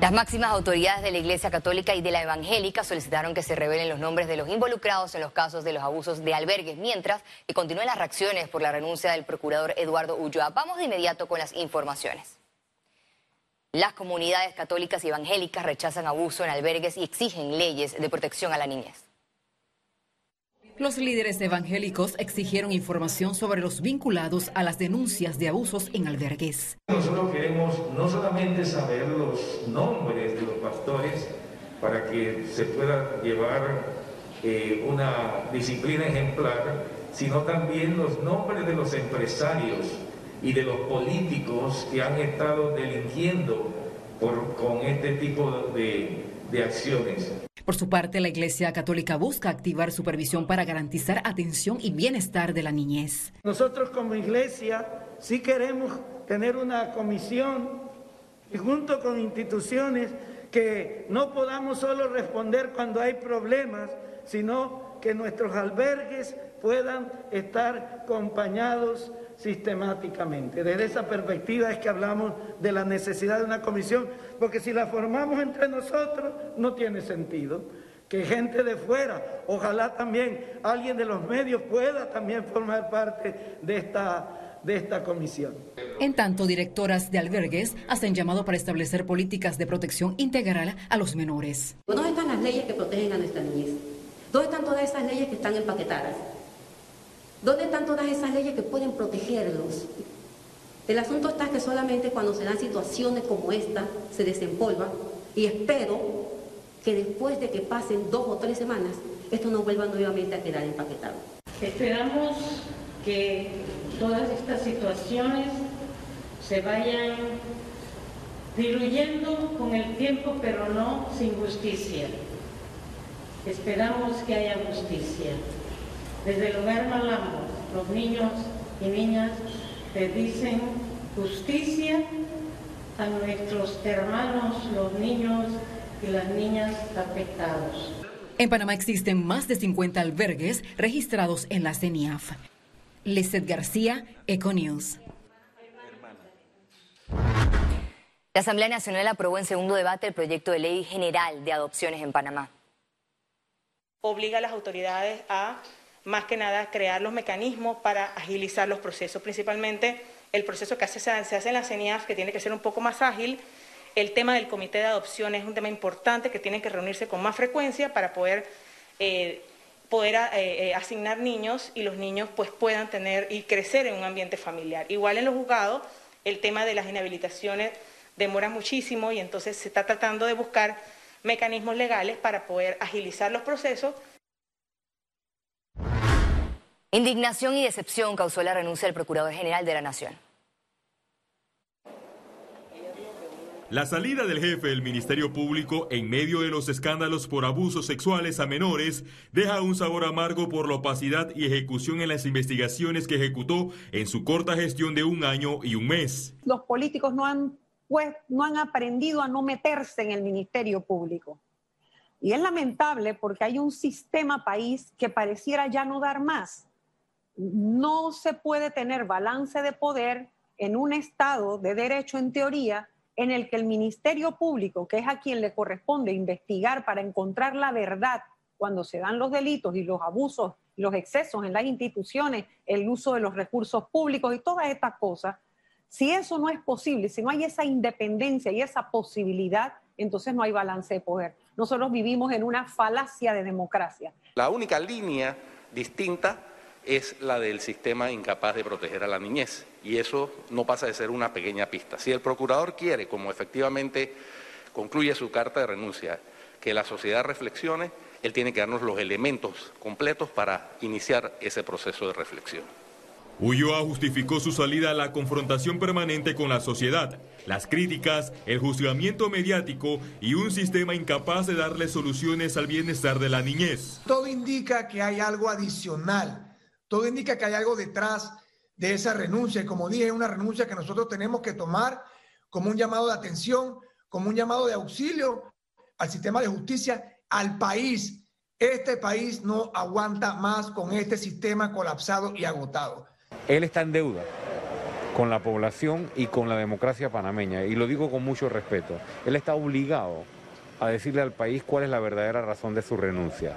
Las máximas autoridades de la Iglesia Católica y de la Evangélica solicitaron que se revelen los nombres de los involucrados en los casos de los abusos de albergues, mientras que continúen las reacciones por la renuncia del procurador Eduardo Ulloa. Vamos de inmediato con las informaciones. Las comunidades católicas y evangélicas rechazan abuso en albergues y exigen leyes de protección a la niñez. Los líderes evangélicos exigieron información sobre los vinculados a las denuncias de abusos en albergues. Nosotros queremos no solamente saber los nombres de los pastores para que se pueda llevar eh, una disciplina ejemplar, sino también los nombres de los empresarios y de los políticos que han estado delinquiendo con este tipo de, de acciones. Por su parte, la Iglesia Católica busca activar supervisión para garantizar atención y bienestar de la niñez. Nosotros como iglesia sí queremos tener una comisión y junto con instituciones que no podamos solo responder cuando hay problemas, sino que nuestros albergues puedan estar acompañados sistemáticamente. Desde esa perspectiva es que hablamos de la necesidad de una comisión, porque si la formamos entre nosotros no tiene sentido. Que gente de fuera, ojalá también alguien de los medios pueda también formar parte de esta, de esta comisión. En tanto, directoras de albergues hacen llamado para establecer políticas de protección integral a los menores. ¿Dónde están las leyes que protegen a nuestra niñez? ¿Dónde están todas esas leyes que están empaquetadas? ¿Dónde están todas esas leyes que pueden protegerlos? El asunto está que solamente cuando se dan situaciones como esta se desempolva y espero que después de que pasen dos o tres semanas esto no vuelva nuevamente a quedar empaquetado. Esperamos que todas estas situaciones se vayan diluyendo con el tiempo, pero no sin justicia. Esperamos que haya justicia. Desde el hogar Malambo, los niños y niñas le dicen justicia a nuestros hermanos, los niños y las niñas afectados. En Panamá existen más de 50 albergues registrados en la CENIAF. Lizeth García, Econews. La Asamblea Nacional aprobó en segundo debate el proyecto de ley general de adopciones en Panamá. Obliga a las autoridades a más que nada crear los mecanismos para agilizar los procesos, principalmente el proceso que se hace en la CENIAF, que tiene que ser un poco más ágil. El tema del comité de adopción es un tema importante que tiene que reunirse con más frecuencia para poder, eh, poder eh, eh, asignar niños y los niños pues, puedan tener y crecer en un ambiente familiar. Igual en los juzgados, el tema de las inhabilitaciones demora muchísimo y entonces se está tratando de buscar mecanismos legales para poder agilizar los procesos Indignación y decepción causó la renuncia del Procurador General de la Nación. La salida del jefe del Ministerio Público en medio de los escándalos por abusos sexuales a menores deja un sabor amargo por la opacidad y ejecución en las investigaciones que ejecutó en su corta gestión de un año y un mes. Los políticos no han, pues, no han aprendido a no meterse en el Ministerio Público. Y es lamentable porque hay un sistema país que pareciera ya no dar más no se puede tener balance de poder en un Estado de derecho en teoría en el que el Ministerio Público, que es a quien le corresponde investigar para encontrar la verdad cuando se dan los delitos y los abusos, los excesos en las instituciones, el uso de los recursos públicos y todas estas cosas, si eso no es posible, si no hay esa independencia y esa posibilidad, entonces no hay balance de poder. Nosotros vivimos en una falacia de democracia. La única línea distinta es la del sistema incapaz de proteger a la niñez. Y eso no pasa de ser una pequeña pista. Si el procurador quiere, como efectivamente concluye su carta de renuncia, que la sociedad reflexione, él tiene que darnos los elementos completos para iniciar ese proceso de reflexión. Ulloa justificó su salida a la confrontación permanente con la sociedad, las críticas, el juzgamiento mediático y un sistema incapaz de darle soluciones al bienestar de la niñez. Todo indica que hay algo adicional todo indica que hay algo detrás de esa renuncia. Y como dije, es una renuncia que nosotros tenemos que tomar como un llamado de atención, como un llamado de auxilio al sistema de justicia, al país. Este país no aguanta más con este sistema colapsado y agotado. Él está en deuda con la población y con la democracia panameña. Y lo digo con mucho respeto. Él está obligado a decirle al país cuál es la verdadera razón de su renuncia.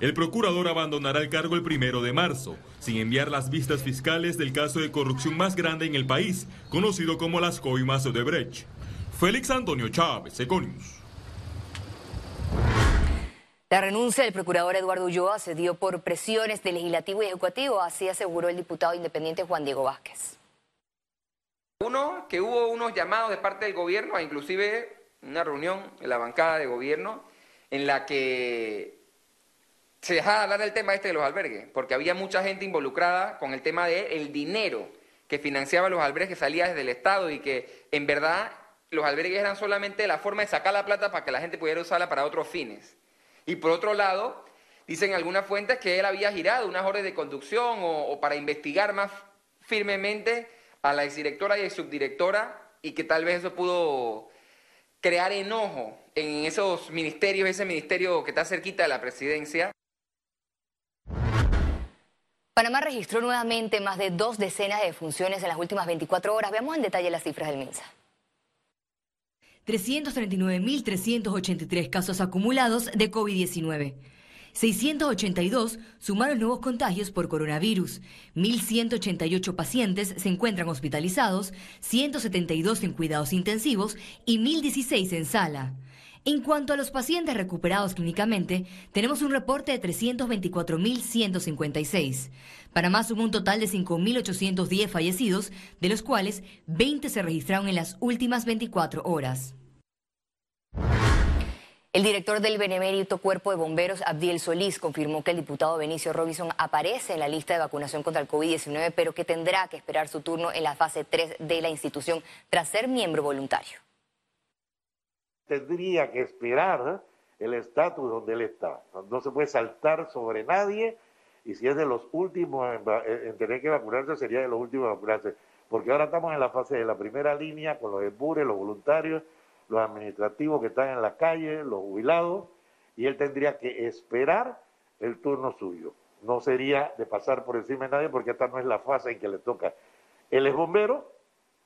El procurador abandonará el cargo el primero de marzo, sin enviar las vistas fiscales del caso de corrupción más grande en el país, conocido como las coimas de Brecht. Félix Antonio Chávez, Econius. La renuncia del procurador Eduardo Ulloa se dio por presiones del legislativo y ejecutivo, así aseguró el diputado independiente Juan Diego Vázquez. Uno, que hubo unos llamados de parte del gobierno, a inclusive una reunión en la bancada de gobierno, en la que se dejaba de hablar del tema este de los albergues, porque había mucha gente involucrada con el tema del el dinero que financiaba los albergues que salía desde el Estado y que en verdad los albergues eran solamente la forma de sacar la plata para que la gente pudiera usarla para otros fines. Y por otro lado, dicen algunas fuentes que él había girado unas órdenes de conducción o, para investigar más firmemente a la exdirectora y subdirectora y que tal vez eso pudo crear enojo en esos ministerios, ese ministerio que está cerquita de la presidencia. Panamá registró nuevamente más de dos decenas de funciones en las últimas 24 horas. Veamos en detalle las cifras del MINSA. 339.383 casos acumulados de COVID-19. 682 sumaron nuevos contagios por coronavirus. 1.188 pacientes se encuentran hospitalizados, 172 en cuidados intensivos y 1.016 en sala. En cuanto a los pacientes recuperados clínicamente, tenemos un reporte de 324.156. Para más hubo un total de 5.810 fallecidos, de los cuales 20 se registraron en las últimas 24 horas. El director del Benemérito Cuerpo de Bomberos, Abdiel Solís, confirmó que el diputado Benicio Robinson aparece en la lista de vacunación contra el COVID-19, pero que tendrá que esperar su turno en la fase 3 de la institución tras ser miembro voluntario tendría que esperar el estatus donde él está. No se puede saltar sobre nadie y si es de los últimos en, tener que vacunarse, sería de los últimos en vacunarse. Porque ahora estamos en la fase de la primera línea con los EPURES, los voluntarios, los administrativos que están en la calle, los jubilados, y él tendría que esperar el turno suyo. No sería de pasar por encima de nadie porque esta no es la fase en que le toca. Él es bombero,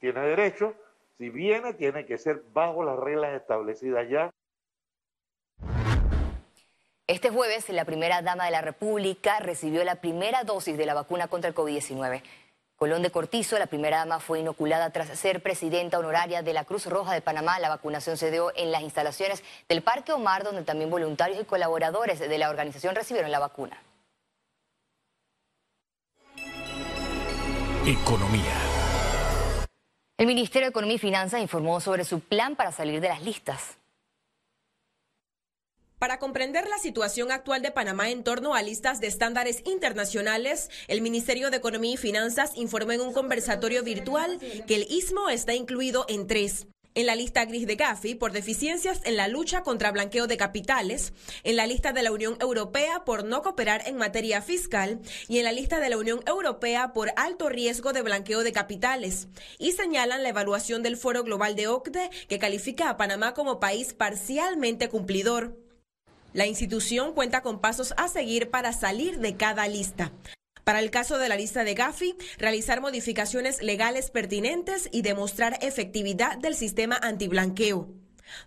tiene derecho, si viene, tiene que ser bajo las reglas establecidas ya. Este jueves, la primera dama de la República recibió la primera dosis de la vacuna contra el COVID-19. Colón de Cortizo, la primera dama, fue inoculada tras ser presidenta honoraria de la Cruz Roja de Panamá. La vacunación se dio en las instalaciones del Parque Omar, donde también voluntarios y colaboradores de la organización recibieron la vacuna. Economía. El Ministerio de Economía y Finanzas informó sobre su plan para salir de las listas. Para comprender la situación actual de Panamá en torno a listas de estándares internacionales, el Ministerio de Economía y Finanzas informó en un conversatorio virtual que el istmo está incluido en tres en la lista gris de Gafi por deficiencias en la lucha contra blanqueo de capitales, en la lista de la Unión Europea por no cooperar en materia fiscal y en la lista de la Unión Europea por alto riesgo de blanqueo de capitales. Y señalan la evaluación del Foro Global de OCDE que califica a Panamá como país parcialmente cumplidor. La institución cuenta con pasos a seguir para salir de cada lista. Para el caso de la lista de Gafi, realizar modificaciones legales pertinentes y demostrar efectividad del sistema antiblanqueo.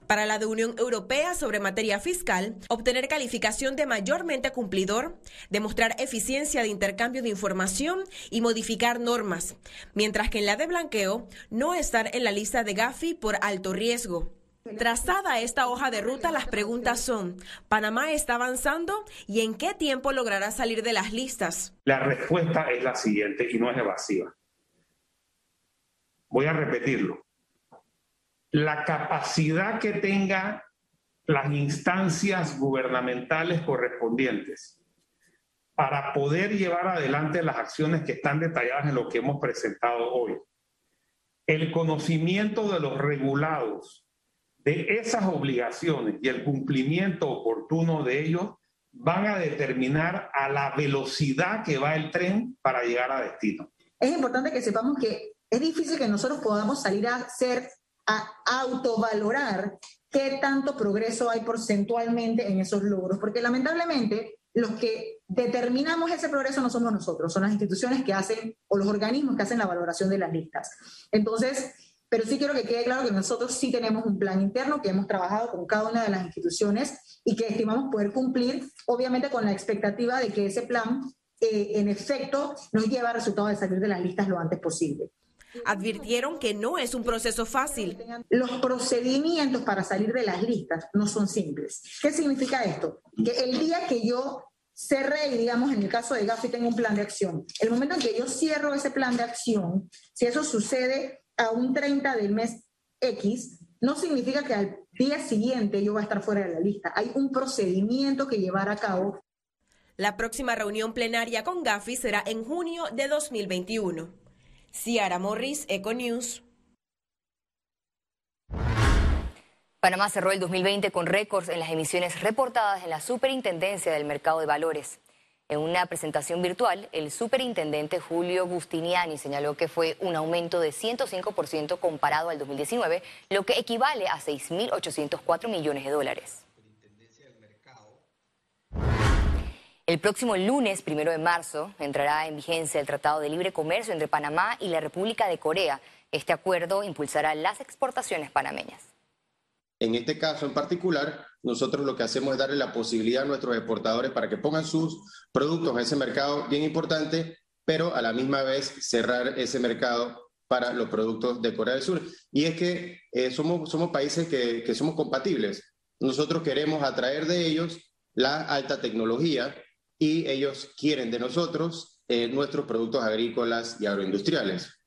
Para la de Unión Europea sobre materia fiscal, obtener calificación de mayormente cumplidor, demostrar eficiencia de intercambio de información y modificar normas, mientras que en la de blanqueo, no estar en la lista de Gafi por alto riesgo. Trazada esta hoja de ruta, las preguntas son, ¿Panamá está avanzando y en qué tiempo logrará salir de las listas? La respuesta es la siguiente y no es evasiva. Voy a repetirlo. La capacidad que tenga las instancias gubernamentales correspondientes para poder llevar adelante las acciones que están detalladas en lo que hemos presentado hoy. El conocimiento de los regulados de esas obligaciones y el cumplimiento oportuno de ellos van a determinar a la velocidad que va el tren para llegar a destino. Es importante que sepamos que es difícil que nosotros podamos salir a hacer, a autovalorar qué tanto progreso hay porcentualmente en esos logros, porque lamentablemente los que determinamos ese progreso no somos nosotros, son las instituciones que hacen o los organismos que hacen la valoración de las listas. Entonces, pero sí quiero que quede claro que nosotros sí tenemos un plan interno que hemos trabajado con cada una de las instituciones y que estimamos poder cumplir, obviamente con la expectativa de que ese plan, eh, en efecto, nos lleve a resultados de salir de las listas lo antes posible. Advirtieron que no es un proceso fácil. Los procedimientos para salir de las listas no son simples. ¿Qué significa esto? Que el día que yo cerré, digamos, en el caso de Gafi tengo un plan de acción, el momento en que yo cierro ese plan de acción, si eso sucede a un 30 del mes X, no significa que al día siguiente yo voy a estar fuera de la lista. Hay un procedimiento que llevar a cabo. La próxima reunión plenaria con Gafi será en junio de 2021. Ciara Morris, Econews. Panamá cerró el 2020 con récords en las emisiones reportadas en la Superintendencia del Mercado de Valores. En una presentación virtual, el superintendente Julio Gustiniani señaló que fue un aumento de 105% comparado al 2019, lo que equivale a 6.804 millones de dólares. El próximo lunes, primero de marzo, entrará en vigencia el Tratado de Libre Comercio entre Panamá y la República de Corea. Este acuerdo impulsará las exportaciones panameñas. En este caso en particular, nosotros lo que hacemos es darle la posibilidad a nuestros exportadores para que pongan sus productos en ese mercado bien importante, pero a la misma vez cerrar ese mercado para los productos de Corea del Sur. Y es que eh, somos, países que, que somos compatibles. Nosotros queremos atraer de ellos la alta tecnología, y ellos quieren de nosotros eh, nuestros productos agrícolas y agroindustriales.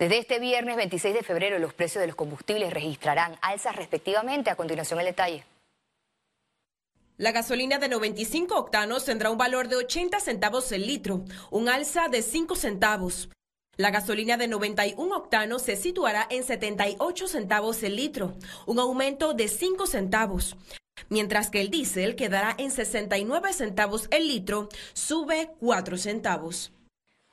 Desde este viernes 26 de febrero los precios de los combustibles registrarán alzas respectivamente. A continuación el detalle. La gasolina de 95 octanos tendrá un valor de 80 centavos el litro, un alza de 5 centavos. La gasolina de 91 octanos se situará en 78 centavos el litro, un aumento de 5 centavos mientras que el diésel quedará en 69 centavos el litro, sube 4 centavos.